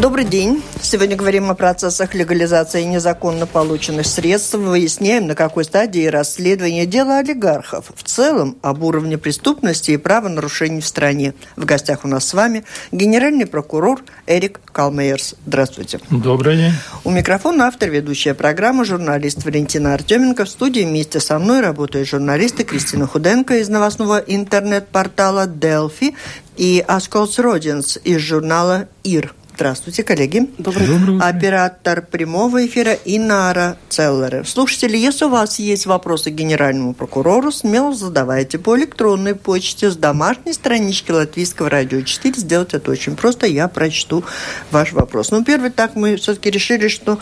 Добрый день. Сегодня говорим о процессах легализации незаконно полученных средств. Выясняем, на какой стадии расследования дела олигархов. В целом, об уровне преступности и правонарушений в стране. В гостях у нас с вами генеральный прокурор Эрик Калмейерс. Здравствуйте. Добрый день. У микрофона автор ведущая программы, журналист Валентина Артеменко. В студии вместе со мной работают журналисты Кристина Худенко из новостного интернет-портала Delphi и Асколс Родинс из журнала «Ир». Здравствуйте, коллеги. Добрый день. Оператор прямого эфира Инара Целлера. Слушатели, если у вас есть вопросы к генеральному прокурору, смело задавайте по электронной почте с домашней странички Латвийского радио 4. Сделать это очень просто, я прочту ваш вопрос. Ну, первый так мы все-таки решили, что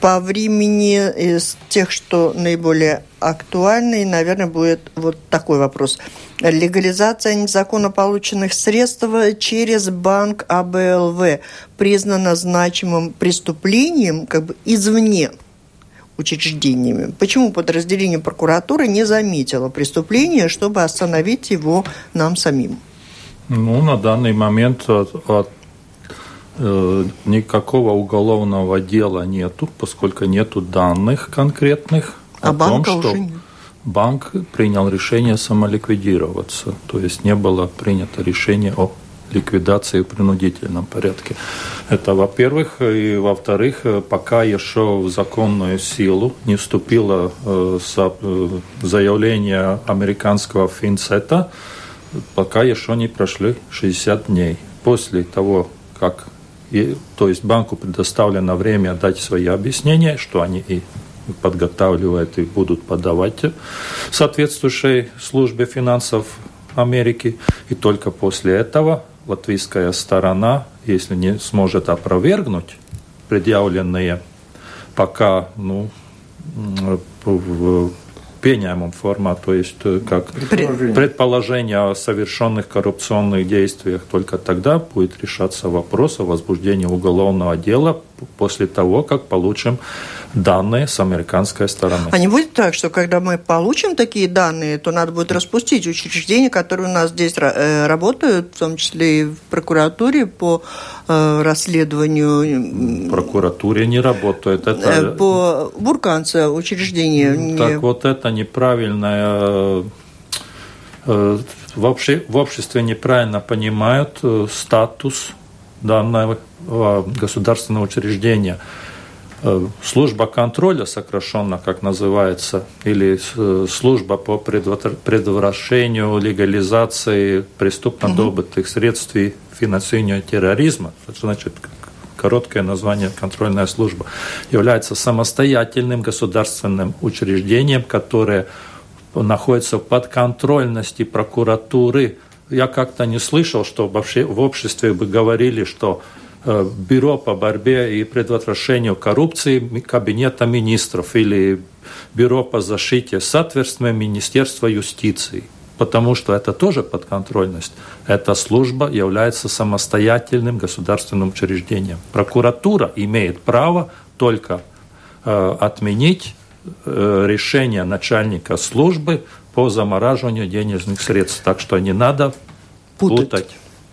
по времени из тех, что наиболее актуальный, наверное, будет вот такой вопрос. Легализация незаконно полученных средств через банк АБЛВ признана значимым преступлением как бы извне учреждениями. Почему подразделение прокуратуры не заметило преступление, чтобы остановить его нам самим? Ну, на данный момент от, от, э, никакого уголовного дела нету, поскольку нету данных конкретных а о том, что нет. банк принял решение самоликвидироваться. То есть не было принято решение о ликвидации в принудительном порядке. Это во-первых. И во-вторых, пока еще в законную силу не вступило э, э, заявление американского финцета, пока еще не прошли 60 дней. После того, как и, то есть банку предоставлено время дать свои объяснения, что они и подготавливают и будут подавать соответствующей службе финансов Америки. И только после этого латвийская сторона, если не сможет опровергнуть предъявленные пока ну, в пеняемом форма, то есть э, как предположение. предположение о совершенных коррупционных действиях, только тогда будет решаться вопрос о возбуждении уголовного дела после того, как получим данные с американской стороны. А не будет так, что когда мы получим такие данные, то надо будет распустить учреждения, которые у нас здесь э, работают, в том числе и в прокуратуре по э, расследованию... В прокуратуре не работает. Это... Э, по Бурканце учреждение. Так не... вот это неправильное в, обще, в обществе неправильно понимают статус данного государственного учреждения. Э, служба контроля, сокращенно как называется, или э, служба по предотвращению легализации преступно добытых средств и финансированию терроризма, это значит короткое название контрольная служба, является самостоятельным государственным учреждением, которое находится в подконтрольности прокуратуры. Я как-то не слышал, что в обществе бы говорили, что Э, Бюро по борьбе и предотвращению коррупции Кабинета министров или Бюро по защите соответственно Министерства юстиции. Потому что это тоже подконтрольность. Эта служба является самостоятельным государственным учреждением. Прокуратура имеет право только э, отменить э, решение начальника службы по замораживанию денежных средств. Так что не надо путать. путать.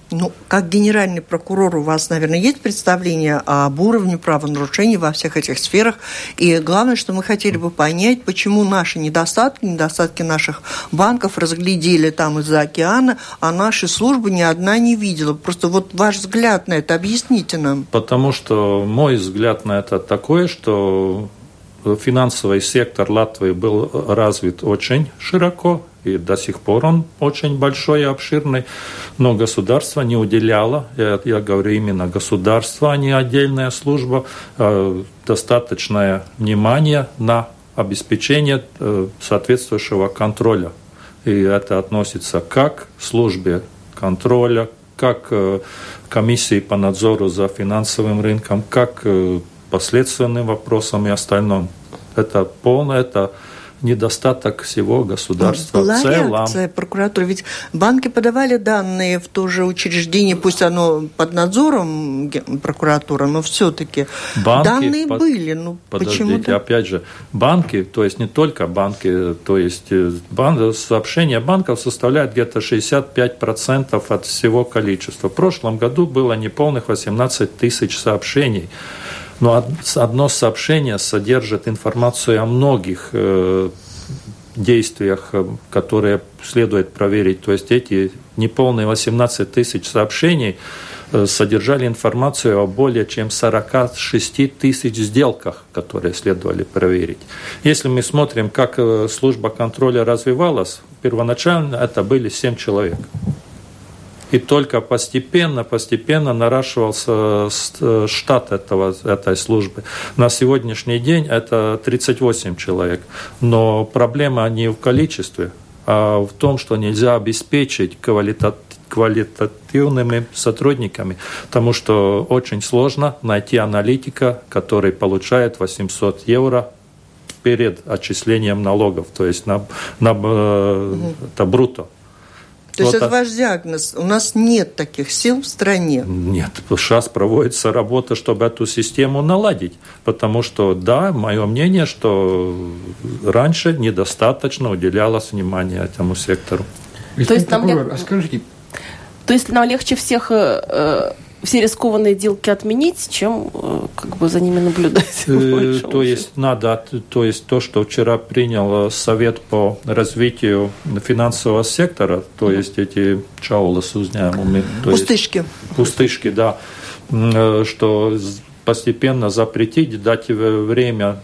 Ну, как генеральный прокурор у вас, наверное, есть представление об уровне правонарушений во всех этих сферах. И главное, что мы хотели бы понять, почему наши недостатки, недостатки наших банков разглядели там из-за океана, а наши службы ни одна не видела. Просто вот ваш взгляд на это объясните нам. Потому что мой взгляд на это такой, что финансовый сектор Латвии был развит очень широко, и до сих пор он очень большой и обширный, но государство не уделяло, я, я говорю именно государство, а не отдельная служба, э, достаточное внимание на обеспечение э, соответствующего контроля. И это относится как к службе контроля, как э, комиссии по надзору за финансовым рынком, как последственным вопросам и остальном. Это полное, это недостаток всего государства Была в целом. реакция прокуратуры? Ведь банки подавали данные в то же учреждение, пусть оно под надзором прокуратуры, но все-таки данные под... были. Ну, Подождите, почему-то... опять же, банки, то есть не только банки, то есть э, бан... сообщения банков составляют где-то 65% от всего количества. В прошлом году было неполных 18 тысяч сообщений. Но одно сообщение содержит информацию о многих э, действиях, э, которые следует проверить. То есть эти неполные 18 тысяч сообщений э, содержали информацию о более чем 46 тысяч сделках, которые следовали проверить. Если мы смотрим, как служба контроля развивалась, первоначально это были 7 человек. И только постепенно, постепенно наращивался э, штат этого, этой службы. На сегодняшний день это 38 человек. Но проблема не в количестве, а в том, что нельзя обеспечить квалитативными сотрудниками, потому что очень сложно найти аналитика, который получает 800 евро перед отчислением налогов, то есть на, на угу. это брутто. То есть это ваш диагноз. У нас нет таких сил в стране. Нет. Сейчас проводится работа, чтобы эту систему наладить. Потому что, да, мое мнение, что раньше недостаточно уделялось внимания этому сектору. То есть, нам... а скажите, то есть нам легче всех э, э все рискованные делки отменить, чем э, как бы за ними наблюдать. Э, то есть надо, то есть то, что вчера принял Совет по развитию финансового сектора, то есть эти чаулас узняемыми. Пустышки. Пустышки, да. Э, что постепенно запретить, дать время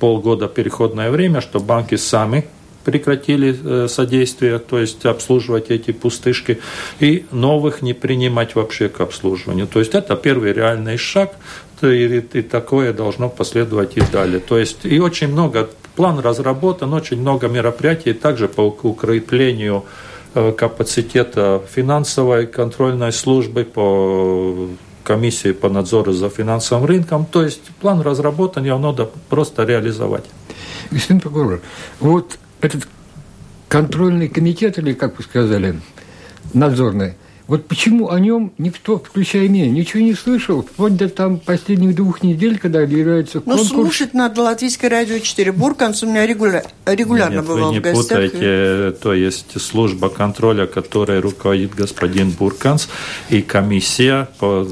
полгода переходное время, что банки сами прекратили э, содействие, то есть обслуживать эти пустышки, и новых не принимать вообще к обслуживанию. То есть это первый реальный шаг, и, такое должно последовать и далее. То есть и очень много, план разработан, очень много мероприятий также по укреплению э, капацитета финансовой контрольной службы, по комиссии по надзору за финансовым рынком. То есть план разработан, его надо просто реализовать. Господин прокурор, вот этот контрольный комитет, или как вы сказали, надзорный, вот почему о нем никто, включая меня, ничего не слышал, вплоть до там последних двух недель, когда объявляется ну, конкурс. Ну, слушать надо Латвийское радио 4. Бурканс у меня регуля... регулярно Нет, бывал вы не в гостях. путайте, то есть служба контроля, которой руководит господин Бурканс, и комиссия по,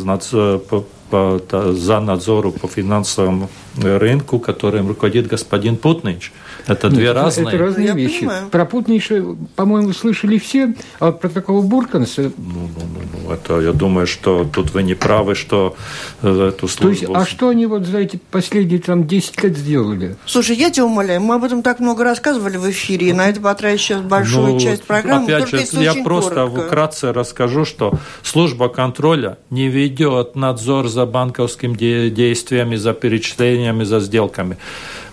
по, по, за надзору по финансовому рынку, которым руководит господин Путнич. Это Нет, две это, разные. Это разные я вещи. Понимаю. Про Путниша, по-моему, слышали все, а про такого Бурканса... Ну, ну, ну, ну, это, я думаю, что тут вы не правы, что э, эту службу... То есть, а что они вот за эти последние там 10 лет сделали? Слушай, я тебя умоляю, мы об этом так много рассказывали в эфире, и на это потратить сейчас большую ну, часть программы. Опять же, я просто коротко. вкратце расскажу, что служба контроля не ведет надзор за банковскими действиями, за перечислениями, за сделками.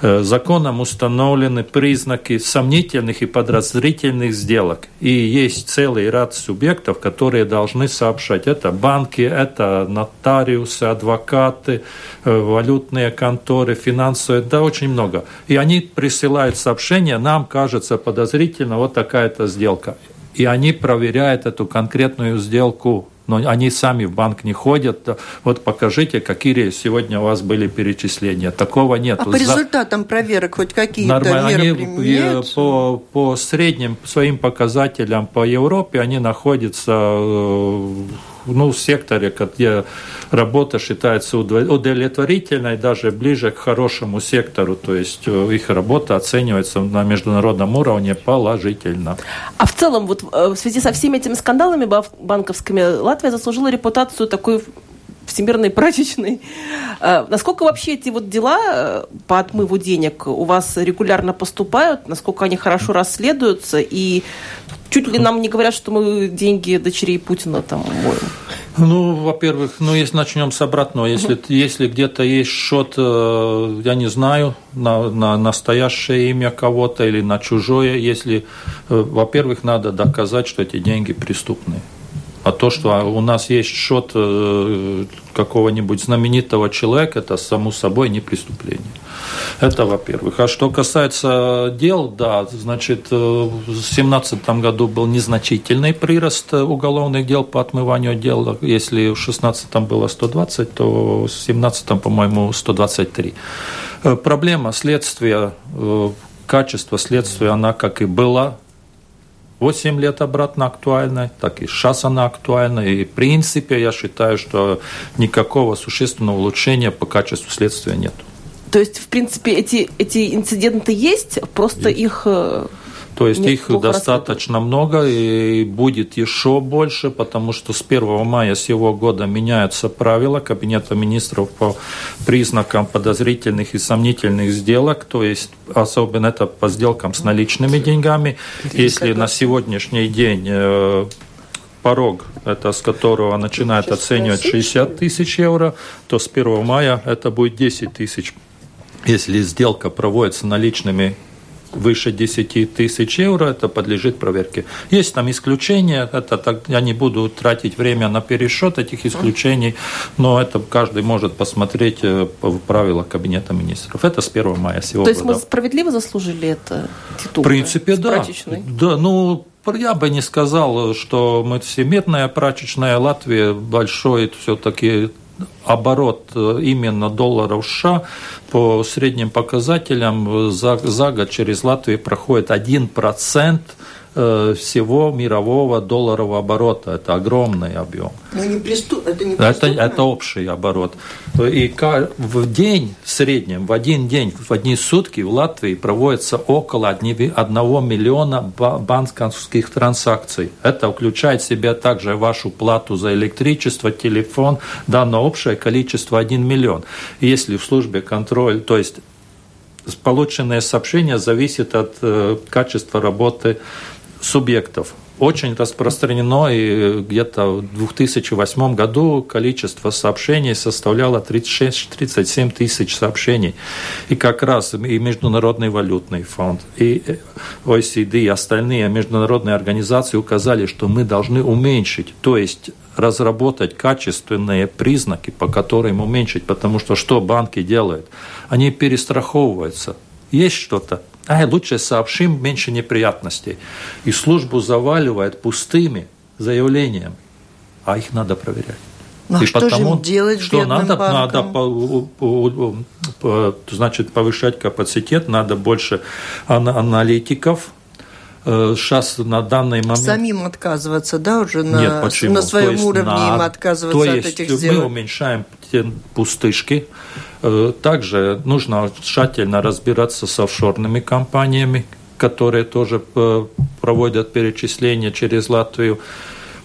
Э, законом установлены признаки сомнительных и подозрительных сделок. И есть целый ряд субъектов, которые должны сообщать. Это банки, это нотариусы, адвокаты, э, валютные конторы, финансовые, да, очень много. И они присылают сообщение, нам кажется подозрительно вот такая-то сделка. И они проверяют эту конкретную сделку но они сами в банк не ходят. Вот покажите, какие сегодня у вас были перечисления. Такого нет. А по результатам проверок хоть какие-то Нормально. меры они применяются? По, по средним своим показателям по Европе они находятся э, ну, секторе, где работа считается удовлетворительной, даже ближе к хорошему сектору, то есть э, их работа оценивается на международном уровне положительно. А в целом, вот э, в связи со всеми этими скандалами банковскими, Латвия заслужила репутацию такой всемирной прачечной. Э, насколько вообще эти вот дела по отмыву денег у вас регулярно поступают? Насколько они хорошо расследуются? И Чуть ли нам не говорят, что мы деньги дочерей Путина там моем. Ну, во-первых, ну, если начнем с обратного, если, если где-то есть счет, э, я не знаю, на, на настоящее имя кого-то или на чужое, если, э, во-первых, надо доказать, что эти деньги преступные. А то, что у нас есть счет э, какого-нибудь знаменитого человека, это само собой не преступление. Это во-первых. А что касается дел, да, значит, э, в 2017 году был незначительный прирост уголовных дел по отмыванию дел. Если в 2016 было 120, то в 2017, по-моему, 123. Э, проблема следствия, качество следствия, она как и была 8 лет обратно актуальна, так и сейчас она актуальна. И в принципе я считаю, что никакого существенного улучшения по качеству следствия нет. То есть, в принципе, эти, эти инциденты есть, просто есть. их э, то есть Нет, их достаточно много и будет еще больше, потому что с 1 мая сего года меняются правила Кабинета министров по признакам подозрительных и сомнительных сделок, то есть особенно это по сделкам с наличными деньгами. Если на сегодняшний день э, порог, это с которого начинает оценивать 60 тысяч евро, то с 1 мая это будет 10 тысяч. Если сделка проводится наличными выше 10 тысяч евро, это подлежит проверке. Есть там исключения, это так, я не буду тратить время на пересчет этих исключений, но это каждый может посмотреть э, в правилах Кабинета министров. Это с 1 мая сего То есть мы справедливо заслужили это титул? В принципе, да. Да, ну, я бы не сказал, что мы всемирная прачечная Латвия большой все-таки оборот э, именно долларов США по средним показателям за, за год через Латвию проходит 1% Э, всего мирового долларового оборота. Это огромный объем. Но не преступ... это не это, это общий оборот. И в день в среднем, в один день, в одни сутки в Латвии проводится около 1 миллиона банковских транзакций. Это включает в себя также вашу плату за электричество, телефон, да, но общее количество 1 миллион. Если в службе контроль, то есть полученное сообщение зависит от э, качества работы субъектов очень распространено, и где-то в 2008 году количество сообщений составляло 36-37 тысяч сообщений. И как раз и Международный валютный фонд, и OECD, и остальные международные организации указали, что мы должны уменьшить, то есть разработать качественные признаки, по которым уменьшить, потому что что банки делают? Они перестраховываются. Есть что-то, а лучше сообщим, меньше неприятностей. И службу заваливает пустыми заявлениями, а их надо проверять. Ну, а и что потому, же делать что надо, надо по, по, значит, повышать капацитет, надо больше аналитиков, сейчас э, на данный момент... Самим отказываться, да, уже на, Нет, почему? на своем уровне на... им отказываться То от этих сделок? мы уменьшаем пустышки, также нужно тщательно разбираться с офшорными компаниями, которые тоже э, проводят перечисления через Латвию,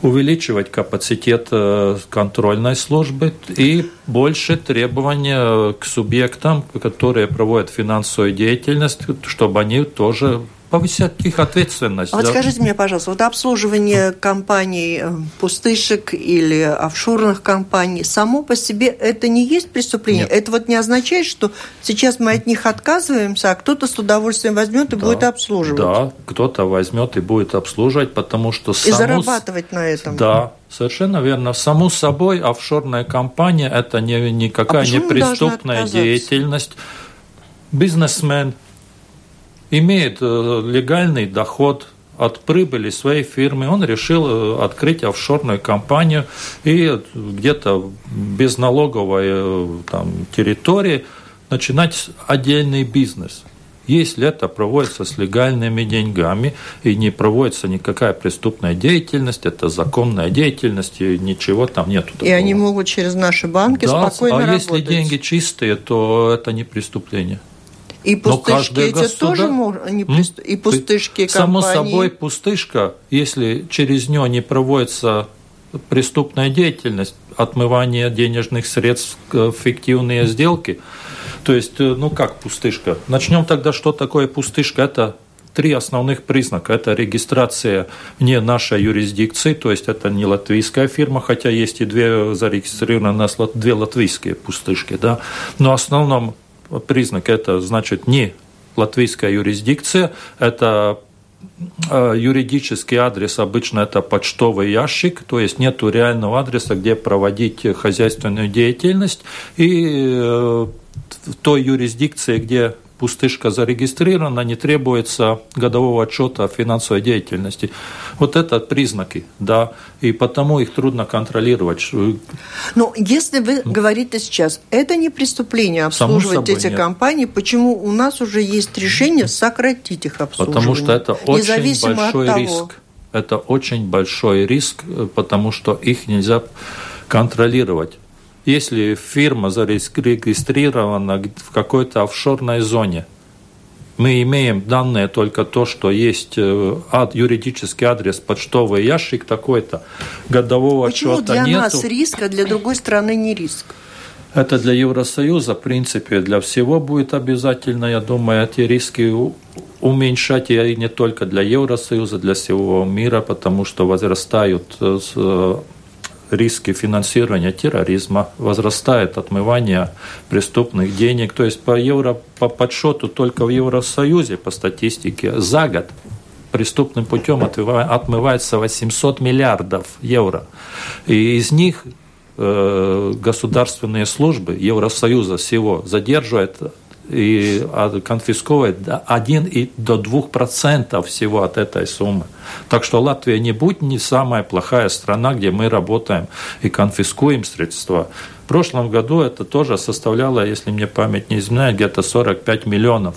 увеличивать капацитет э, контрольной службы и больше требования к субъектам, которые проводят финансовую деятельность, чтобы они тоже повысят их ответственность. А вот скажите мне, пожалуйста, вот обслуживание компаний э, пустышек или офшорных компаний само по себе это не есть преступление? Нет. Это вот не означает, что сейчас мы от них отказываемся, а кто-то с удовольствием возьмет и да. будет обслуживать? Да, кто-то возьмет и будет обслуживать, потому что... И саму... зарабатывать на этом. Да, Совершенно верно. Саму собой офшорная компания – это не, никакая а не преступная деятельность. Бизнесмен имеет э, легальный доход от прибыли своей фирмы, он решил э, открыть офшорную компанию и где-то без налоговой э, там, территории начинать отдельный бизнес. Если это проводится с легальными деньгами и не проводится никакая преступная деятельность, это законная деятельность, и ничего там нету. Такого. И они могут через наши банки да, спокойно а работать. А если деньги чистые, то это не преступление. И пустышки эти государ... тоже не пуст... и пустышки компании. Само собой, пустышка, если через нее не проводится преступная деятельность, отмывание денежных средств, фиктивные сделки, то есть, э, ну как пустышка? Начнем тогда, что такое пустышка? Это три основных признака. Это регистрация вне нашей юрисдикции, то есть это не латвийская фирма, хотя есть и две зарегистрированы у нас две латвийские пустышки, да. Но в основном признак это значит не латвийская юрисдикция, это э, юридический адрес обычно это почтовый ящик, то есть нет реального адреса, где проводить хозяйственную деятельность. И э, в той юрисдикции, где пустышка зарегистрирована, не требуется годового отчета о финансовой деятельности. Вот это признаки, да, и потому их трудно контролировать. Но если вы говорите сейчас, это не преступление обслуживать эти нет. компании, почему у нас уже есть решение сократить их обслуживание? Потому что это очень большой риск. Это очень большой риск, потому что их нельзя контролировать. Если фирма зарегистрирована в какой-то офшорной зоне, мы имеем данные только то, что есть э, юридический адрес, почтовый ящик такой-то, годового Почему отчета для нету. нас риск, а для другой страны не риск? Это для Евросоюза, в принципе, для всего будет обязательно, я думаю, эти риски уменьшать, и не только для Евросоюза, для всего мира, потому что возрастают э, э, риски финансирования терроризма, возрастает отмывание преступных денег. То есть по, евро, по подсчету только в Евросоюзе, по статистике, за год преступным путем отмывается 800 миллиардов евро. И из них э, государственные службы Евросоюза всего задерживают и конфисковывает 1 и до 2% всего от этой суммы. Так что Латвия не будет не самая плохая страна, где мы работаем и конфискуем средства. В прошлом году это тоже составляло, если мне память не изменяет, где-то 45 миллионов.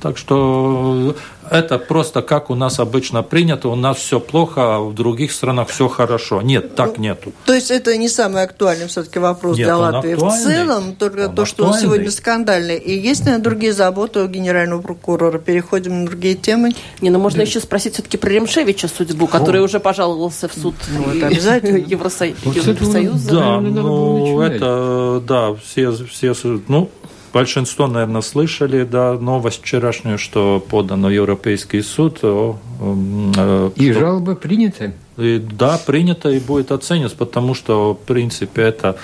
Так что это просто как у нас обычно принято, у нас все плохо, а в других странах все хорошо. Нет, так ну, нету. То есть это не самый актуальный все-таки вопрос Нет, для Латвии в целом, только он то, что он сегодня скандальный. И есть, наверное, другие заботы у генерального прокурора. Переходим на другие темы. Не, ну можно да. еще спросить все-таки про Ремшевича судьбу, который О. уже пожаловался в суд ну, это обязательно. Евросоюза. Евросоюза. Да, ну это, да, все, все, ну, Большинство, наверное, слышали да, новость вчерашнюю, что подано Европейский суд. О, э, и что... жалобы приняты? И, да, принято и будет оценено, потому что, в принципе, это,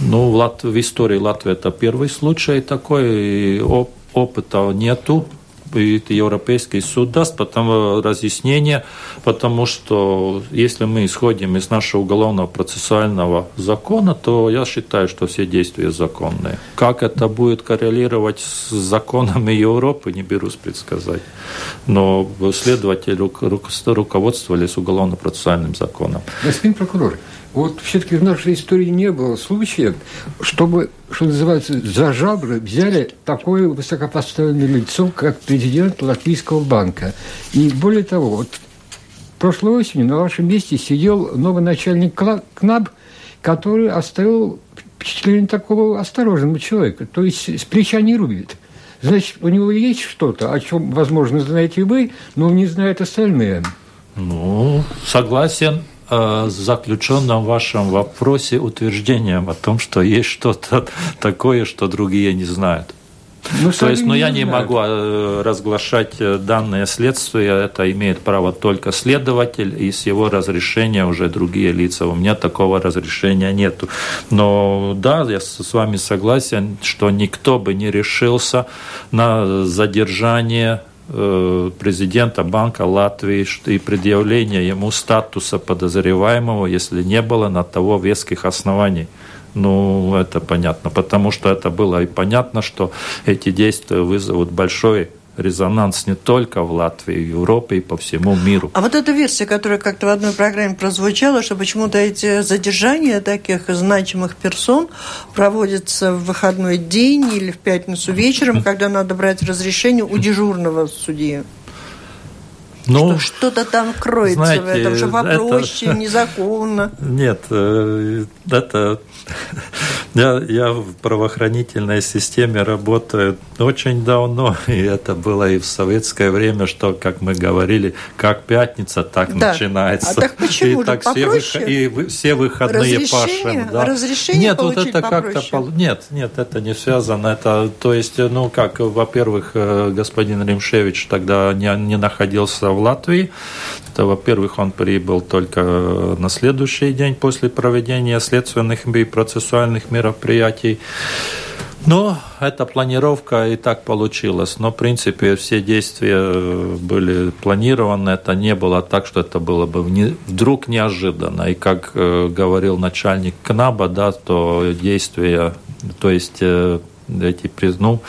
ну, в, Лат... в истории Латвии это первый случай такой, и оп опыта нету и Европейский суд даст потом разъяснение, потому что если мы исходим из нашего уголовного процессуального закона, то я считаю, что все действия законные. Как это будет коррелировать с законами Европы, не берусь предсказать. Но следователи руководствовались уголовно-процессуальным законом. Господин прокурор, вот все-таки в нашей истории не было случая, чтобы, что называется, за жабры взяли такое высокопоставленное лицо, как президент Латвийского банка. И более того, вот прошлой осенью на вашем месте сидел новый начальник КНАБ, который оставил впечатление такого осторожного человека. То есть с плеча не рубит. Значит, у него есть что-то, о чем, возможно, знаете вы, но не знают остальные. Ну, согласен с заключенным в вашем вопросе утверждением о том, что есть что-то такое, что другие не знают. Ну, То есть, но ну, я не знают. могу э, разглашать э, данные следствия, это имеет право только следователь, и с его разрешения уже другие лица. У меня такого разрешения нету. Но да, я с вами согласен, что никто бы не решился на задержание Э, президента Банка Латвии и предъявления ему статуса подозреваемого, если не было на того веских оснований. Ну, это понятно, потому что это было и понятно, что эти действия вызовут большой резонанс не только в Латвии, в Европе и по всему миру. А вот эта версия, которая как-то в одной программе прозвучала, что почему-то эти задержания таких значимых персон проводятся в выходной день или в пятницу вечером, когда надо брать разрешение у дежурного судьи. Ну, что что-то там кроется знаете, в этом, что попроще, это... незаконно. Нет, э, это я, я в правоохранительной системе работаю очень давно, и это было и в советское время, что, как мы говорили, как пятница, так да. начинается. А так почему и так все, выход, и все выходные разрешение, пашем. Да. Разрешение нет, вот это как-то нет, нет, это не связано. Это, то есть, ну как, во-первых, э, господин Римшевич тогда не, не находился в Латвии. Это, во-первых, он прибыл только на следующий день после проведения следственных и процессуальных мероприятий. Но эта планировка и так получилась. Но, в принципе, все действия э, были планированы. Это не было так, что это было бы вдруг неожиданно. И как э, говорил начальник КНАБа, да, то действия, то есть э, эти, ну,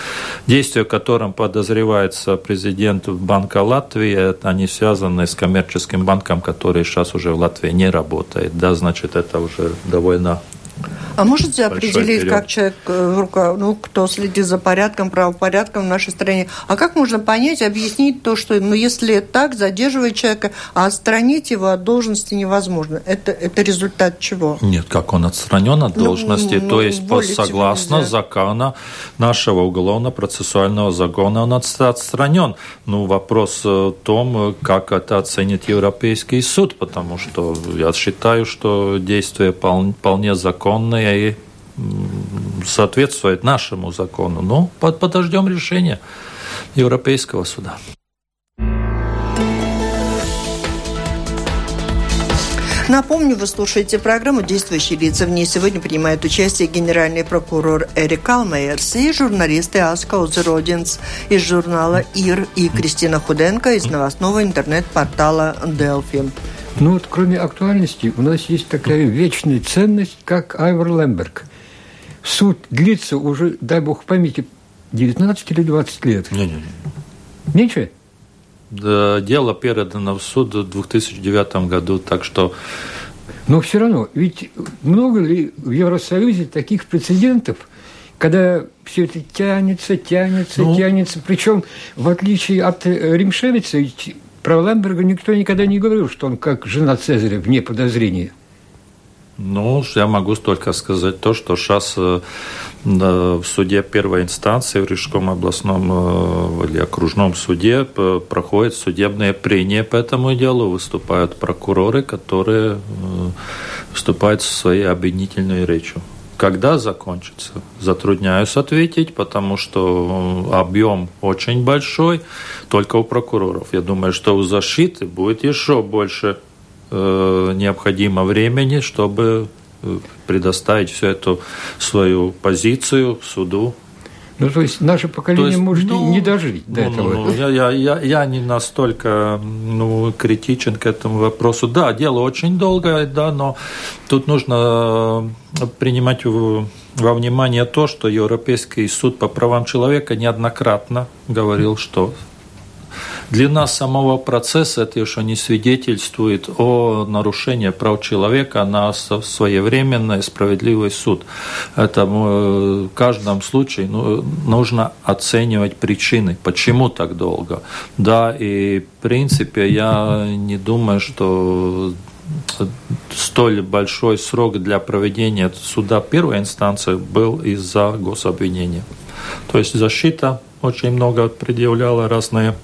действия, которым подозревается президент Банка Латвии, это они связаны с коммерческим банком, который сейчас уже в Латвии не работает. Да, значит, это уже довольно а можете определить, как человек, э, ну, кто следит за порядком, правопорядком в нашей стране, а как можно понять, объяснить то, что, ну, если так, задерживать человека, а отстранить его от должности невозможно? Это, это результат чего? Нет, как он отстранен от ну, должности, ну, то ну, есть согласно нельзя. закона нашего уголовно-процессуального закона он отстранен. Ну, вопрос в том, как это оценит Европейский суд, потому что я считаю, что действия вполне законные и соответствует нашему закону. Ну, подождем решения Европейского суда. Напомню, вы слушаете программу «Действующие лица». В ней сегодня принимает участие генеральный прокурор Эрик Алмейерс и журналисты Аска Озеродинс из журнала «Ир» и Кристина Худенко из новостного интернет-портала «Делфи». Ну вот кроме актуальности у нас есть такая вечная ценность, как Айвор Лемберг. Суд длится уже, дай бог памяти, 19 или 20 лет. Не-не-не. Меньше? Да, дело передано в суд в 2009 году, так что... Но все равно, ведь много ли в Евросоюзе таких прецедентов, когда все это тянется, тянется, ну, тянется. Причем, в отличие от Римшевица, про Ламберга никто никогда не говорил, что он как жена Цезаря вне подозрения. Ну, я могу только сказать то, что сейчас э, в суде первой инстанции, в Рижском областном э, или окружном суде проходит судебное прения по этому делу, выступают прокуроры, которые э, выступают со своей обвинительной речью. Когда закончится? Затрудняюсь ответить, потому что объем очень большой, только у прокуроров. Я думаю, что у защиты будет еще больше э, необходимо времени, чтобы э, предоставить всю эту свою позицию суду ну, то есть наше поколение есть, может ну, не дожить до ну, этого. Ну, я, я, я, я не настолько ну, критичен к этому вопросу. Да, дело очень долгое, да, но тут нужно э, принимать во внимание то, что Европейский суд по правам человека неоднократно говорил, что Длина самого процесса это еще не свидетельствует о нарушении прав человека на своевременный справедливый суд. Это в каждом случае ну, нужно оценивать причины, почему так долго. Да, и в принципе я не думаю, что столь большой срок для проведения суда первой инстанции был из-за гособвинения. То есть защита очень много предъявляла разные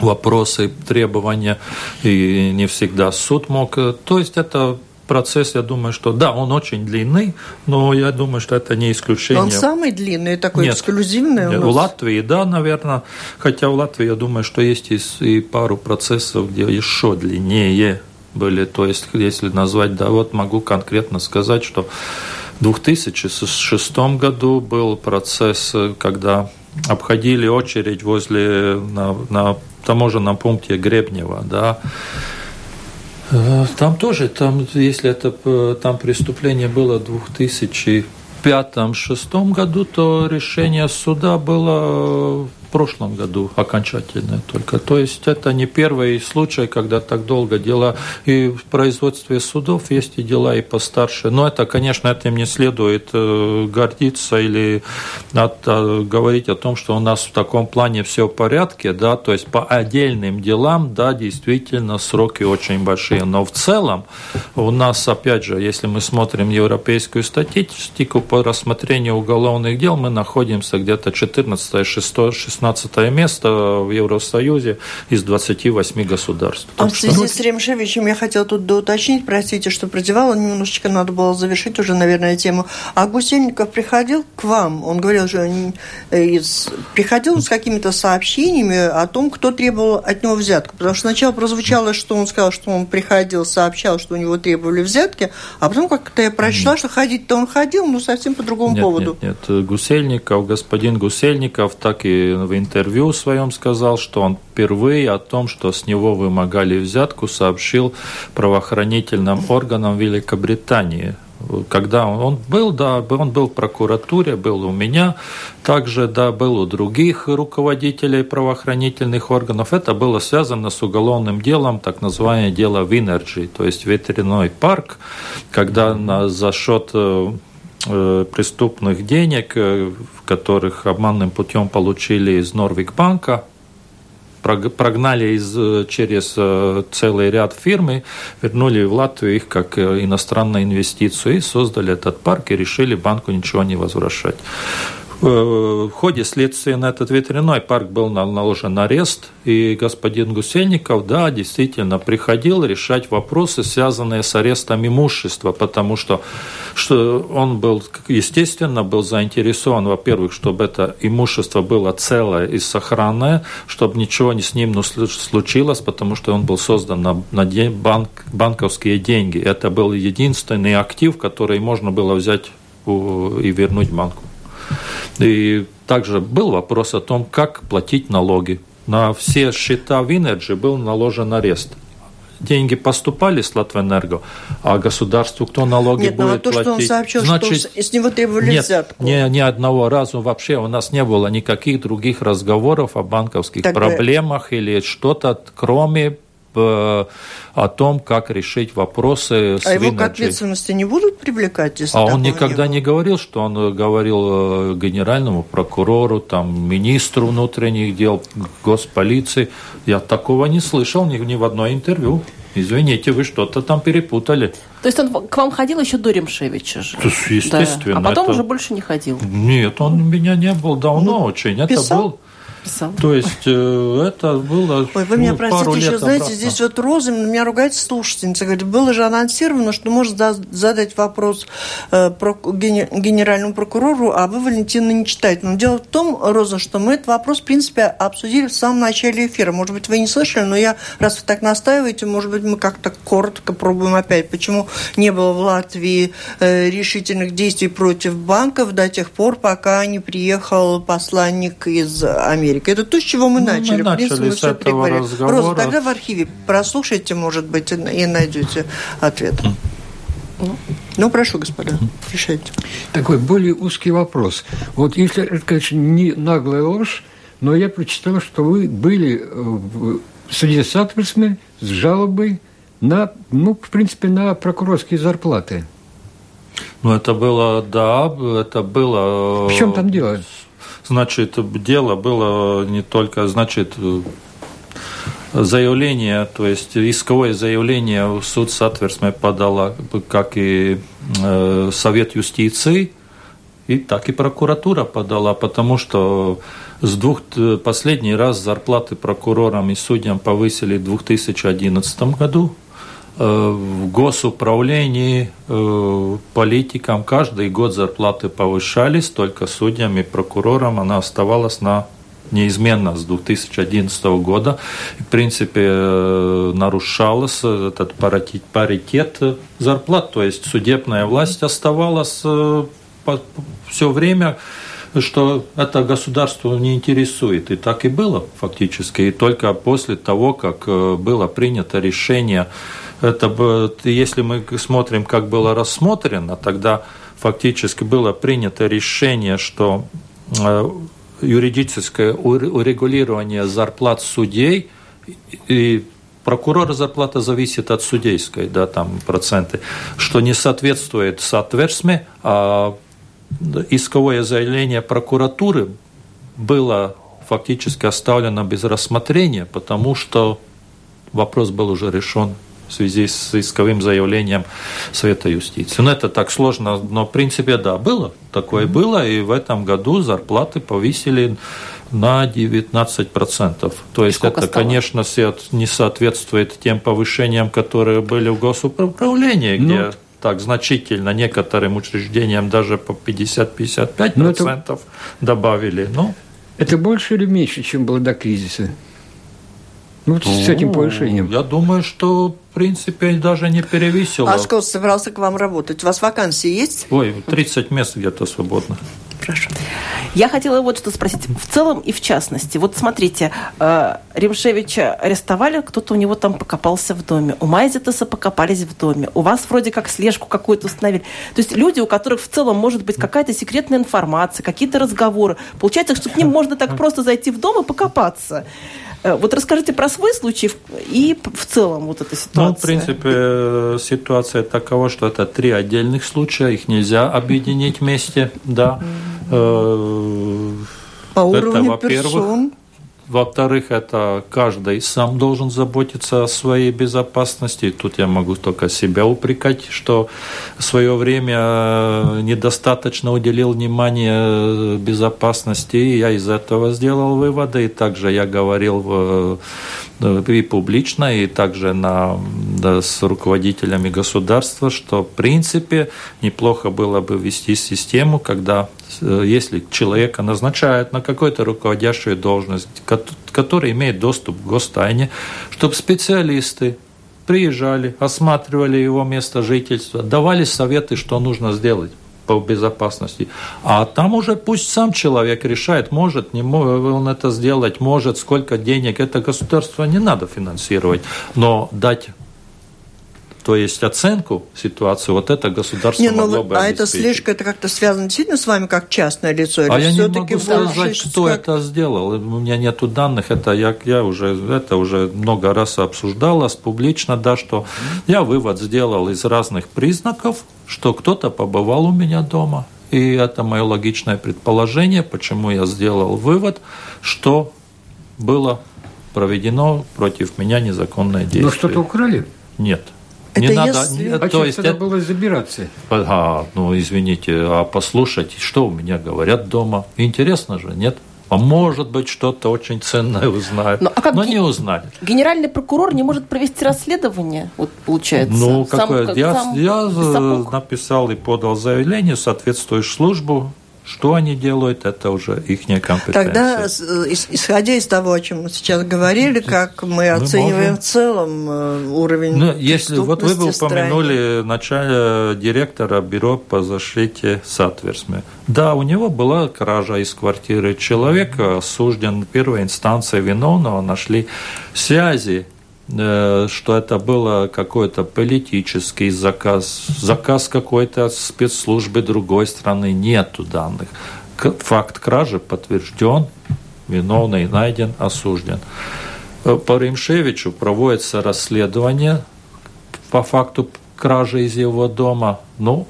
вопросы, требования, и не всегда суд мог. То есть это процесс, я думаю, что да, он очень длинный, но я думаю, что это не исключение. Он самый длинный, такой Нет, эксклюзивный у нас? В Латвии, да, наверное. Хотя в Латвии, я думаю, что есть и, и пару процессов, где еще длиннее были. То есть, если назвать, да, вот могу конкретно сказать, что в 2006 году был процесс, когда обходили очередь возле на, на таможенном пункте Гребнева, да, э, там тоже, там, если это э, там преступление было в 2005-2006 году, то решение суда было прошлом году окончательное только. То есть это не первый случай, когда так долго дела. И в производстве судов есть и дела и постарше. Но это, конечно, этим не следует э, гордиться или э, говорить о том, что у нас в таком плане все в порядке, да, то есть по отдельным делам, да, действительно сроки очень большие. Но в целом у нас, опять же, если мы смотрим европейскую статистику по рассмотрению уголовных дел, мы находимся где-то 14 16 16 место в Евросоюзе из 28 государств. А в связи с Ремшевичем я хотела тут доуточнить, простите, что продевала, немножечко надо было завершить уже, наверное, тему. А Гусельников приходил к вам, он говорил, что из... приходил с какими-то сообщениями о том, кто требовал от него взятку. Потому что сначала прозвучало, что он сказал, что он приходил, сообщал, что у него требовали взятки, а потом как-то я прочла, что ходить-то он ходил, но совсем по другому нет, поводу. Нет, нет, Гусельников, господин Гусельников так и в интервью своем сказал, что он впервые о том, что с него вымогали взятку, сообщил правоохранительным органам Великобритании когда он, он был, да, он был в прокуратуре, был у меня, также, да, был у других руководителей правоохранительных органов. Это было связано с уголовным делом, так называемое дело Winergy, то есть ветряной парк, когда на, за счет э преступных денег, э, которых обманным путем получили из Норвик-банка, прогнали из, э, через э, целый ряд фирм, вернули в Латвию их как э, иностранную инвестицию и создали этот парк и решили банку ничего не возвращать. В ходе следствия на этот ветряной парк был наложен арест, и господин Гусельников, да, действительно приходил решать вопросы, связанные с арестом имущества, потому что, что он был, естественно, был заинтересован, во-первых, чтобы это имущество было целое и сохранное, чтобы ничего не с ним не случилось, потому что он был создан на, на банк, банковские деньги. Это был единственный актив, который можно было взять и вернуть банку. И также был вопрос о том, как платить налоги. На все счета Winergy был наложен арест деньги поступали с Латвэнерго, а государству кто налоги нет, будет ну, а то, платить? Что он сообщил, Значит, что с него требовали нет, взятку. Ни, ни одного разу вообще у нас не было никаких других разговоров о банковских Тогда... проблемах или что-то, кроме о том, как решить вопросы с А его к ответственности не будут привлекать? Если а он никогда не, не говорил, что он э, говорил э, генеральному прокурору, там, министру внутренних дел, госполиции. Я такого не слышал ни, ни в одной интервью. Извините, вы что-то там перепутали. То есть он к вам ходил еще до Ремшевича же? Естественно. Да. А потом это... уже больше не ходил? Нет, он у меня не был давно ну, очень. Писал? Это был писал. То есть э, это было Ой, вы меня ну, простите, еще знаете, обратно. здесь вот Роза меня ругает слушательница, говорит, было же анонсировано, что может задать вопрос э, про, генеральному прокурору, а вы, Валентина, не читаете. Но дело в том, Роза, что мы этот вопрос, в принципе, обсудили в самом начале эфира. Может быть, вы не слышали, но я, раз вы так настаиваете, может быть, мы как-то коротко пробуем опять, почему не было в Латвии э, решительных действий против банков до тех пор, пока не приехал посланник из Америки. Америка. Это то, с чего мы ну, начали. Мы начали принципе, с этого разговора. Роза, тогда в архиве прослушайте, может быть, и найдете ответ. Ну, прошу, господа, решайте. Такой более узкий вопрос. Вот если это, конечно, не наглая ложь, но я прочитал, что вы были э, в суде с жалобой на, ну, в принципе, на прокурорские зарплаты. Ну, это было, да, это было... В чем там дело? Значит, дело было не только, значит, заявление, то есть исковое заявление в суд Сатверсме подала, как и э, Совет юстиции, и так и прокуратура подала, потому что с двух, последний раз зарплаты прокурорам и судьям повысили в 2011 году, Э, в госуправлении э, политикам каждый год зарплаты повышались, только судьям и прокурорам она оставалась на неизменно с 2011 года. В принципе, э, нарушался этот паритет зарплат, то есть судебная власть оставалась все время что это государство не интересует. И так и было фактически. И только после того, как было принято решение это, если мы смотрим, как было рассмотрено, тогда фактически было принято решение, что э, юридическое урегулирование зарплат судей и прокурора зарплата зависит от судейской, да, там проценты, что не соответствует соответственно, а исковое заявление прокуратуры было фактически оставлено без рассмотрения, потому что вопрос был уже решен в связи с исковым заявлением Совета юстиции. Ну, это так сложно, но в принципе, да, было. Такое mm-hmm. было, и в этом году зарплаты повысили на 19%. То есть это, стало? конечно, не соответствует тем повышениям, которые были в госуправлении, ну, где так значительно некоторым учреждениям даже по 50-55% ну, это... добавили. Ну, это больше или меньше, чем было до кризиса? Ну, вот с этим повышением. Я думаю, что, принципе, даже не перевесило. А сколько собирался к вам работать? У вас вакансии есть? Ой, 30 мест где-то свободно. Хорошо. Я хотела вот что спросить. В целом и в частности. Вот смотрите, э, Римшевича арестовали, кто-то у него там покопался в доме. У Майзетеса покопались в доме. У вас вроде как слежку какую-то установили. То есть люди, у которых в целом может быть какая-то секретная информация, какие-то разговоры. Получается, что к ним можно так просто зайти в дом и покопаться. Э, вот расскажите про свой случай и в целом вот эта ситуация. Ну, в принципе, ситуация такова, что это три отдельных случая, их нельзя объединить вместе, да. Э, По уровню персон? Во-вторых, это каждый сам должен заботиться о своей безопасности. Тут я могу только себя упрекать, что в свое время э, недостаточно уделил внимание безопасности. И я из этого сделал выводы. И также я говорил в, э, и публично, и также на, да, с руководителями государства, что в принципе неплохо было бы ввести систему, когда Э, если человека назначают на какую-то руководящую должность, который имеет доступ к гостайне, чтобы специалисты приезжали, осматривали его место жительства, давали советы, что нужно сделать по безопасности. А там уже пусть сам человек решает, может, не может он это сделать, может, сколько денег. Это государство не надо финансировать, но дать то есть оценку ситуации, вот это государство не, ну, могло бы А эта слежка, это как-то связано действительно с вами как частное лицо? Или а я не могу сказать, кто как... это сделал. У меня нет данных, это я, я уже, это уже много раз обсуждалось публично, да, что я вывод сделал из разных признаков, что кто-то побывал у меня дома. И это мое логичное предположение, почему я сделал вывод, что было проведено против меня незаконное действие. Но что-то украли? Нет. Это не надо, если... а то есть это было забираться? А, ну извините, а послушать, что у меня говорят дома? Интересно же, нет? А может быть, что-то очень ценное узнают. Но, а как но не узнали. Генеральный прокурор не может провести расследование, вот получается. Ну, какое? Сам, я, сам я написал и подал заявление в соответствующую службу что они делают, это уже их компетенция. Тогда, исходя из того, о чем мы сейчас говорили, как мы, мы оцениваем можем... в целом э, уровень ну, если Вот вы бы упомянули начале директора бюро по защите Сатверсме. Да, у него была кража из квартиры. Человек осужден первой инстанции виновного, нашли связи Э, что это было какой-то политический заказ, заказ какой-то спецслужбы другой страны, нету данных. Факт кражи подтвержден, виновный найден, осужден. Э, по Римшевичу проводится расследование по факту кражи из его дома. Ну,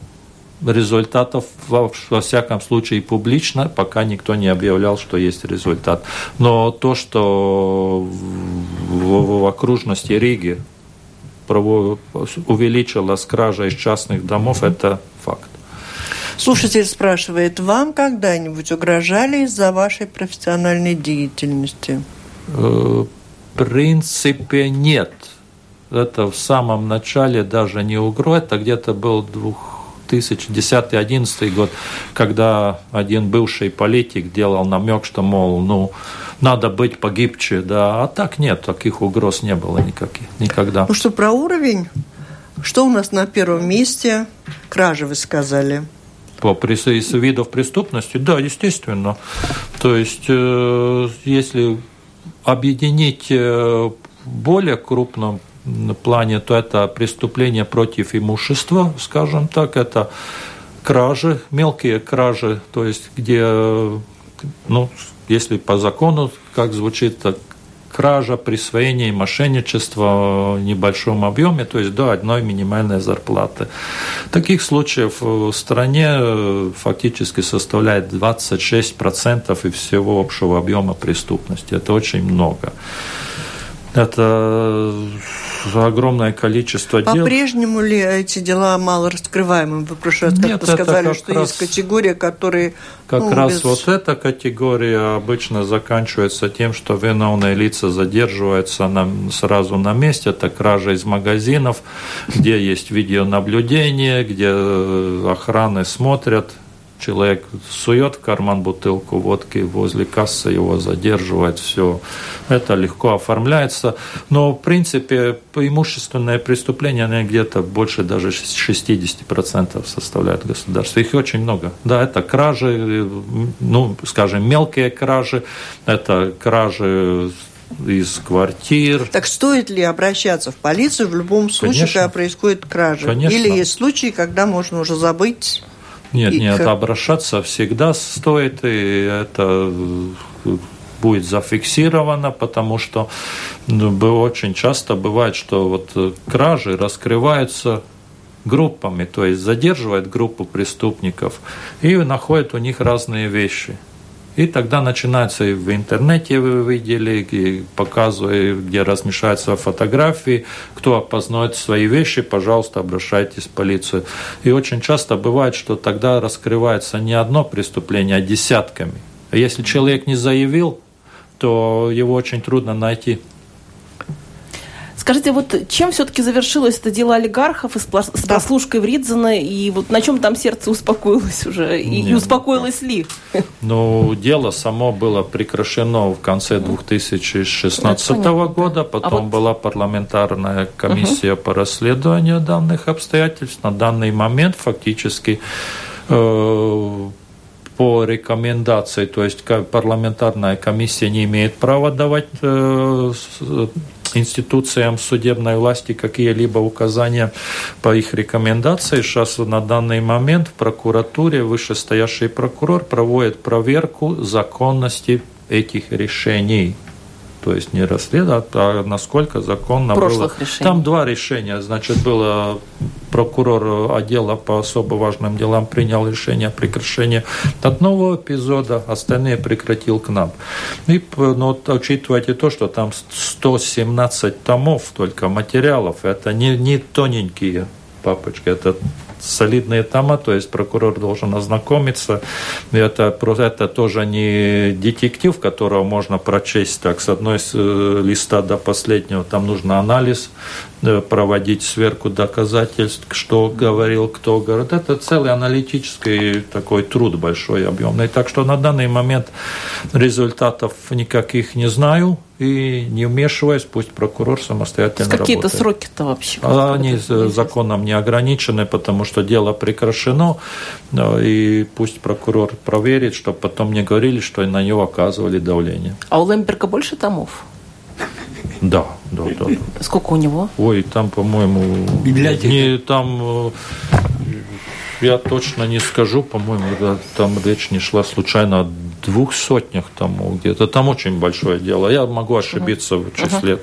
результатов, во, во всяком случае, публично, пока никто не объявлял, что есть результат. Но то, что в, в окружности Риги увеличилась кража из частных домов, это факт. Слушатель спрашивает, вам когда-нибудь угрожали из-за вашей профессиональной деятельности? Э, в принципе, нет. Это в самом начале даже не угроза, это где-то был двух 2010-2011 год, когда один бывший политик делал намек, что, мол, ну, надо быть погибче, да, а так нет, таких угроз не было никаких, никогда. Ну что, про уровень? Что у нас на первом месте? Кражи, вы сказали. По из видов преступности? Да, естественно. То есть, э, если объединить э, более крупном плане, то это преступление против имущества, скажем так, это кражи, мелкие кражи, то есть где, ну, если по закону, как звучит, так, кража, присвоение, мошенничество в небольшом объеме, то есть до одной минимальной зарплаты. Таких случаев в стране фактически составляет 26% и всего общего объема преступности. Это очень много. Это огромное количество дел. По-прежнему ли эти дела мало раскрываемы? Вы в прошлый раз как-то сказали, как что раз, есть категория, которые... Как ну, раз без... вот эта категория обычно заканчивается тем, что виновные лица задерживаются на, сразу на месте. Это кража из магазинов, где есть видеонаблюдение, где э, охраны смотрят, человек сует в карман бутылку водки, возле кассы его задерживает, все. Это легко оформляется. Но, в принципе, имущественные преступления, они где-то больше даже 60% составляют государство. Их очень много. Да, это кражи, ну, скажем, мелкие кражи, это кражи из квартир. Так стоит ли обращаться в полицию в любом случае, Конечно. когда происходит кража? Конечно. Или есть случаи, когда можно уже забыть нет, и нет, как... обращаться всегда стоит, и это будет зафиксировано, потому что ну, очень часто бывает, что вот э, кражи раскрываются группами, то есть задерживает группу преступников и находят у них разные вещи. И тогда начинается и в интернете вы видели, и показываю, где размещаются фотографии. Кто опознает свои вещи, пожалуйста, обращайтесь в полицию. И очень часто бывает, что тогда раскрывается не одно преступление, а десятками. А если человек не заявил, то его очень трудно найти. Скажите, вот чем все-таки завершилось это дело олигархов с прослушкой в Ридзена, и вот на чем там сердце успокоилось уже, и, Нет, и успокоилось ли? Ну, дело само было прекращено в конце 2016 года, потом а вот... была парламентарная комиссия угу. по расследованию данных обстоятельств. На данный момент фактически э, по рекомендации, то есть парламентарная комиссия не имеет права давать э, институциям судебной власти какие-либо указания по их рекомендации. Сейчас на данный момент в прокуратуре вышестоящий прокурор проводит проверку законности этих решений то есть не расследовать, а насколько законно Прошлых было. Решений. Там два решения. Значит, было прокурор отдела по особо важным делам принял решение о прекращении одного эпизода, остальные прекратил к нам. И ну, учитывайте то, что там 117 томов только материалов, это не, не тоненькие папочки, это солидные тома, то есть прокурор должен ознакомиться. Это, это тоже не детектив, которого можно прочесть так с одной э, листа до последнего. Там нужно анализ э, проводить сверку доказательств, что говорил, кто говорит. Это целый аналитический такой труд большой, объемный. Так что на данный момент результатов никаких не знаю и не вмешиваясь, пусть прокурор самостоятельно Какие-то сроки-то вообще? А они законом не ограничены, потому что дело прекращено, и пусть прокурор проверит, чтобы потом не говорили, что на него оказывали давление. А у Лемберга больше томов? Да, да, да. Сколько у него? Ой, там, по-моему... Библиотека? Не, там э, я точно не скажу, по-моему, да, там речь не шла случайно о двух сотнях тому где-то. Там очень большое дело. Я могу ошибиться в числе.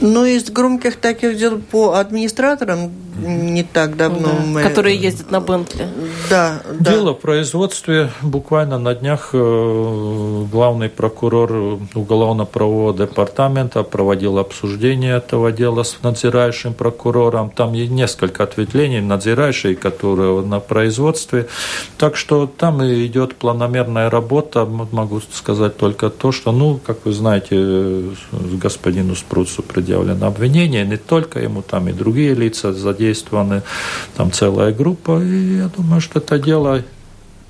Ну, из громких таких дел по администраторам не так давно да. мы... Которые ездят на Бентли. Да, да. Дело в производстве. Буквально на днях э, главный прокурор уголовно-правового департамента проводил обсуждение этого дела с надзирающим прокурором. Там есть несколько ответвлений надзирающей, которые на производстве. Так что там и идет планомерная работа. Могу сказать только то, что, ну, как вы знаете, господину Спруцу предъявлено обвинение, не только ему, там и другие лица задействованы, там целая группа, и я думаю, что это дело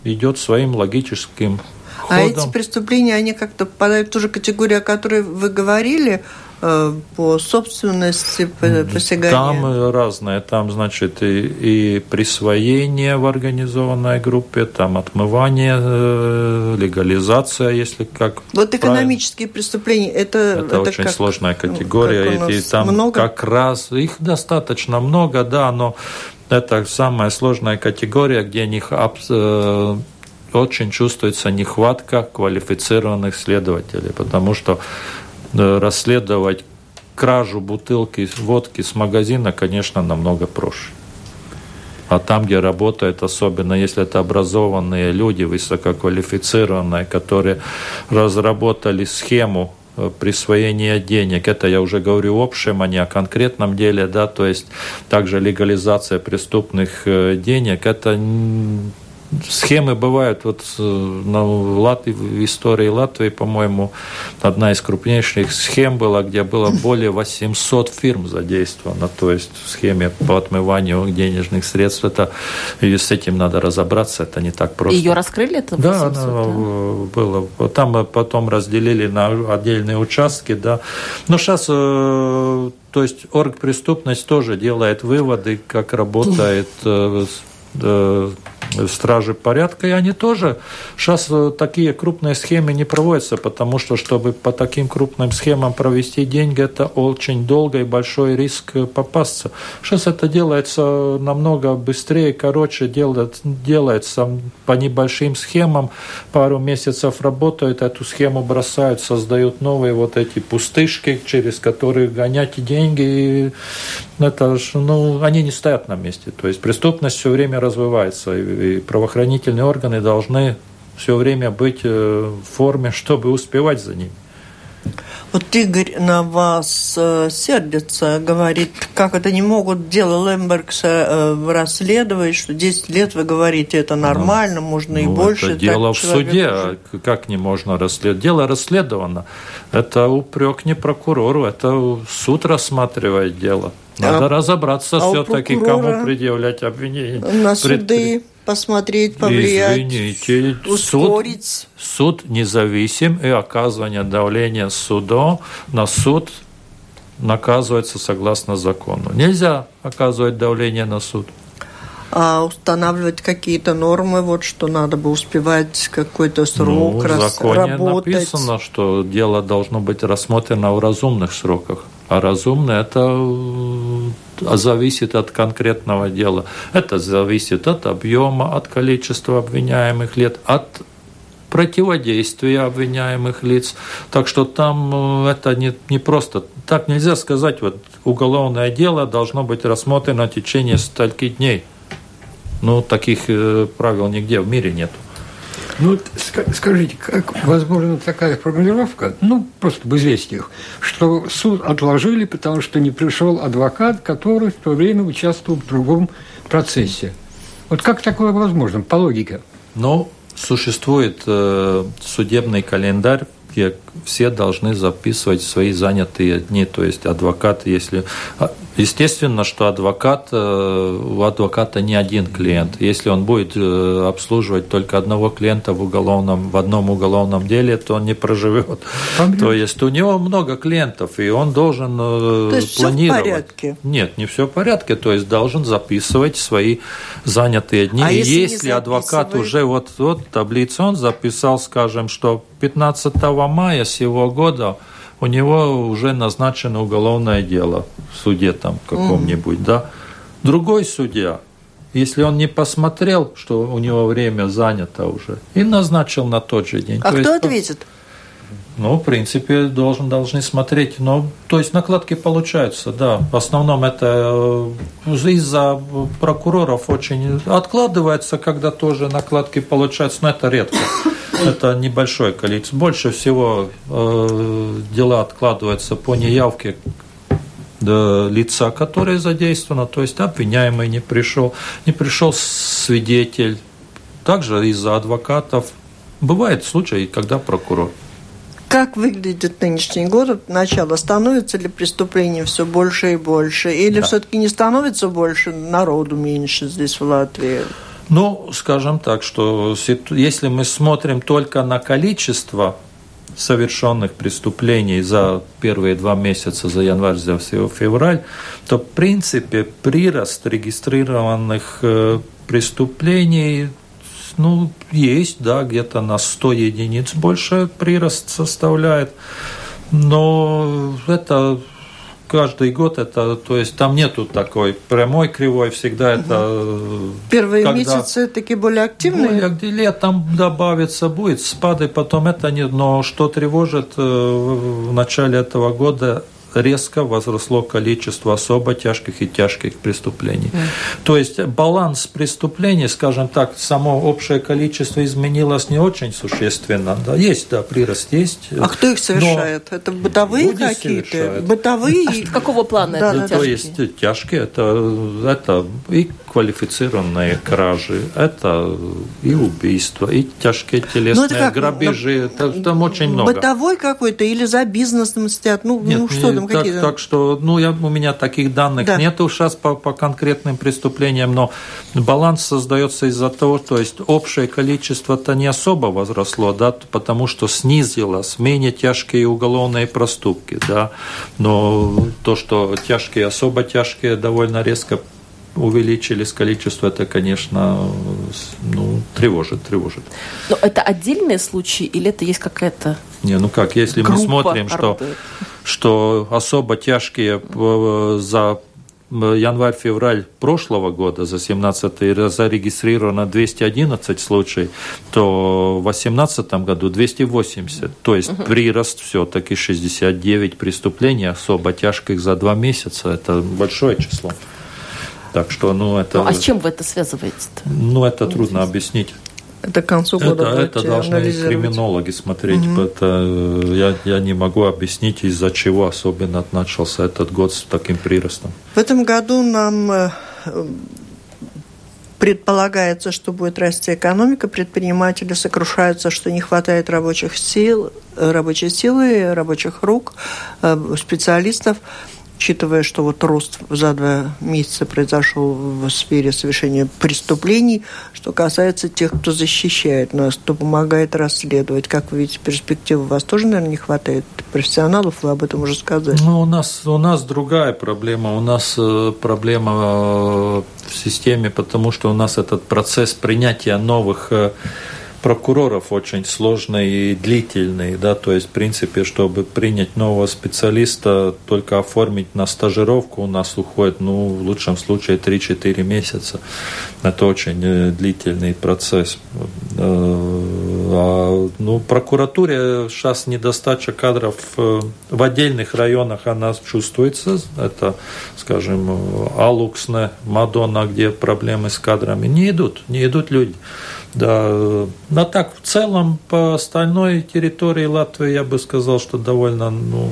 идет своим логическим ходом. А эти преступления, они как-то попадают в ту же категорию, о которой вы говорили, по собственности посягания? Там разное. Там, значит, и, и присвоение в организованной группе, там отмывание, э, легализация, если как. Вот экономические правильно. преступления, это... Это, это очень как, сложная категория. Как и, и там много? как раз их достаточно много, да, но это самая сложная категория, где них э, очень чувствуется нехватка квалифицированных следователей, потому что Э, расследовать кражу бутылки водки с магазина, конечно, намного проще. А там, где работают, особенно если это образованные люди, высококвалифицированные, которые разработали схему э, присвоения денег. Это я уже говорю общем, а не о конкретном деле, да, то есть также легализация преступных э, денег. Это схемы бывают. Вот э, на Латвии, в истории Латвии, по-моему, одна из крупнейших схем была, где было более 800 фирм задействовано, то есть в схеме по отмыванию денежных средств. Это, и с этим надо разобраться, это не так просто. Ее раскрыли? Это 800, да, да, было. Там потом разделили на отдельные участки, да. Но сейчас э, то есть оргпреступность тоже делает выводы, как работает э, стражи порядка, и они тоже сейчас э, такие крупные схемы не проводятся, потому что, чтобы по таким крупным схемам провести деньги, это очень долго и большой риск э, попасться. Сейчас это делается намного быстрее, короче, делает, делается по небольшим схемам, пару месяцев работают, эту схему бросают, создают новые вот эти пустышки, через которые гонять деньги, и это, ну, они не стоят на месте. То есть преступность все время развивается, и правоохранительные органы должны все время быть э, в форме, чтобы успевать за ним. Вот Игорь на вас э, сердится, говорит, как это не могут дело Лембергса э, расследовать, что 10 лет вы говорите, это нормально, ну, можно ну, и больше. Это дело в суде, а как не можно расследовать? Дело расследовано. Это упрек не прокурору, это суд рассматривает дело. Надо а, разобраться а все-таки, кому предъявлять обвинение. На суды посмотреть, повлиять, Извините, ускорить. Суд, суд независим, и оказывание давления суда на суд наказывается согласно закону. Нельзя оказывать давление на суд. А устанавливать какие-то нормы, вот что надо бы успевать какой-то срок ну, в законе работать. написано, что дело должно быть рассмотрено в разумных сроках. А разумно это э, зависит от конкретного дела. Это зависит от объема, от количества обвиняемых лет, от противодействия обвиняемых лиц. Так что там э, это не, не просто... Так нельзя сказать, вот уголовное дело должно быть рассмотрено в течение стольких дней. Ну, таких э, правил нигде в мире нет. Ну, скажите, как возможна такая формулировка, ну, просто в известиях, что суд отложили, потому что не пришел адвокат, который в то время участвовал в другом процессе. Вот как такое возможно, по логике? Ну, существует э, судебный календарь, где все должны записывать свои занятые дни, то есть адвокат, если а, Естественно, что адвокат, э, у адвоката не один клиент. Если он будет э, обслуживать только одного клиента в, уголовном, в одном уголовном деле, то он не проживет. То есть у него много клиентов, и он должен э, то есть планировать. Все в порядке? Нет, не все в порядке. То есть должен записывать свои занятые дни. А и если, если адвокат уже вот, вот таблицу он записал, скажем, что 15 мая сего года у него уже назначено уголовное дело в суде там каком-нибудь, mm. да. Другой судья, если он не посмотрел, что у него время занято уже, и назначил на тот же день. А то кто есть, ответит? Ну, в принципе, должен, должны смотреть. Ну, то есть накладки получаются, да. В основном это э, из-за прокуроров очень откладывается, когда тоже накладки получаются, но это редко. Это небольшое количество. Больше всего э, дела откладываются по неявке лица, которое задействовано, то есть обвиняемый не пришел, не пришел свидетель. Также из-за адвокатов. Бывают случаи, когда прокурор. Как выглядит нынешний год? Начало становится ли преступлений все больше и больше? Или да. все-таки не становится больше, народу меньше здесь в Латвии? Ну, скажем так, что если мы смотрим только на количество совершенных преступлений за первые два месяца, за январь, за февраль, то, в принципе, прирост регистрированных э, преступлений ну, есть, да, где-то на 100 единиц больше прирост составляет. Но это каждый год это, то есть там нету такой прямой кривой, всегда это... Первые когда месяцы такие более активные? Более, где летом добавится, будет спады, потом это не... Но что тревожит, э, в начале этого года резко возросло количество особо тяжких и тяжких преступлений. Mm. То есть баланс преступлений, скажем так, само общее количество изменилось не очень существенно. Да, есть, да, прирост есть. А кто их совершает? Это бытовые какие-то? Бытовые? А какого плана да, это да, То есть тяжкие, это, это и квалифицированные кражи, это и убийства, и тяжкие телесные ну, это как, грабежи, ну, там, там очень много. Бытовой какой-то или за бизнес мстят? Ну, Нет, ну что там, так, какие-то? Так что, ну, я, у меня таких данных да. нету сейчас по, по конкретным преступлениям, но баланс создается из-за того, то есть общее количество-то не особо возросло, да, потому что снизилось менее тяжкие уголовные проступки, да, но то, что тяжкие, особо тяжкие довольно резко увеличились количество, это, конечно, ну, тревожит, тревожит. Но это отдельные случаи или это есть какая-то Не, ну как, если мы смотрим, что, что особо тяжкие э, за январь-февраль прошлого года, за 17 зарегистрировано 211 случаев, то в 2018 году 280. То есть угу. прирост все-таки 69 преступлений особо тяжких за два месяца. Это большое число. Так что, ну, это... Ну, а с чем вы это связываете? -то? Ну, это трудно объяснить. Это к концу года Это, это должны криминологи смотреть. Угу. Это, э, я, я не могу объяснить, из-за чего особенно начался этот год с таким приростом. В этом году нам э, предполагается, что будет расти экономика, предприниматели сокрушаются, что не хватает рабочих сил, э, рабочей силы, рабочих рук, специалистов учитывая, что вот рост за два месяца произошел в сфере совершения преступлений, что касается тех, кто защищает нас, кто помогает расследовать. Как вы видите, перспективы у вас тоже, наверное, не хватает профессионалов, вы об этом уже сказали. Ну, у нас, у нас другая проблема. У нас э, проблема э, в системе, потому что у нас этот процесс принятия новых э, прокуроров очень сложный и длительный, да, то есть, в принципе, чтобы принять нового специалиста, только оформить на стажировку у нас уходит, ну, в лучшем случае 3-4 месяца. Это очень э, длительный процесс. Э, а, ну, прокуратуре сейчас недостача кадров э, в отдельных районах она чувствуется. Это, скажем, Алуксне, Мадонна, где проблемы с кадрами. Не идут, не идут люди. Да, но так в целом по остальной территории Латвии я бы сказал, что довольно ну,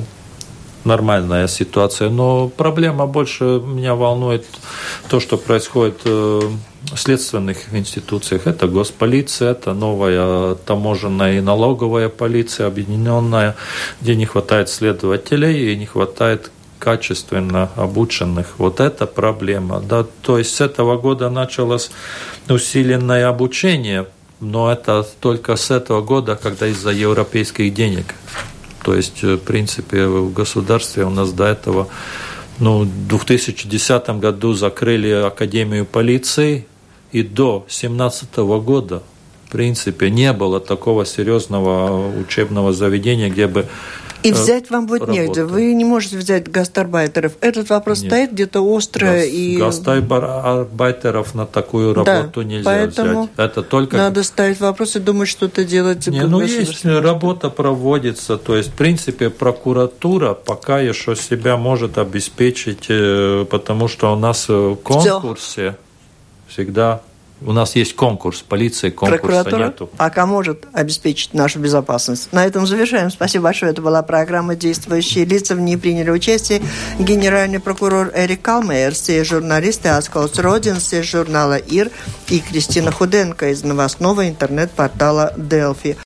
нормальная ситуация. Но проблема больше меня волнует то, что происходит э, в следственных институциях. Это госполиция, это новая таможенная и налоговая полиция объединенная, где не хватает следователей и не хватает качественно обученных. Вот это проблема. Да? То есть с этого года началось усиленное обучение, но это только с этого года, когда из-за европейских денег. То есть, в принципе, в государстве у нас до этого ну, в 2010 году закрыли Академию полиции, и до 2017 года, в принципе, не было такого серьезного учебного заведения, где бы и взять вам будет работы. негде. Вы не можете взять гастарбайтеров. Этот вопрос Нет. стоит где-то остро. Гас, и... Гастарбайтеров на такую работу да, нельзя поэтому взять. Это только... Надо ставить вопрос и думать, что-то делать. Не, ну, есть работа проводится. То есть, в принципе, прокуратура пока еще себя может обеспечить, э, потому что у нас в конкурсе Все. всегда у нас есть конкурс, полиция конкурса Прокуратура нету. пока может обеспечить нашу безопасность. На этом завершаем. Спасибо большое. Это была программа «Действующие лица». В ней приняли участие генеральный прокурор Эрик Калмейер, все журналисты Асколс Родин, все журнала «Ир» и Кристина Худенко из новостного интернет-портала «Делфи».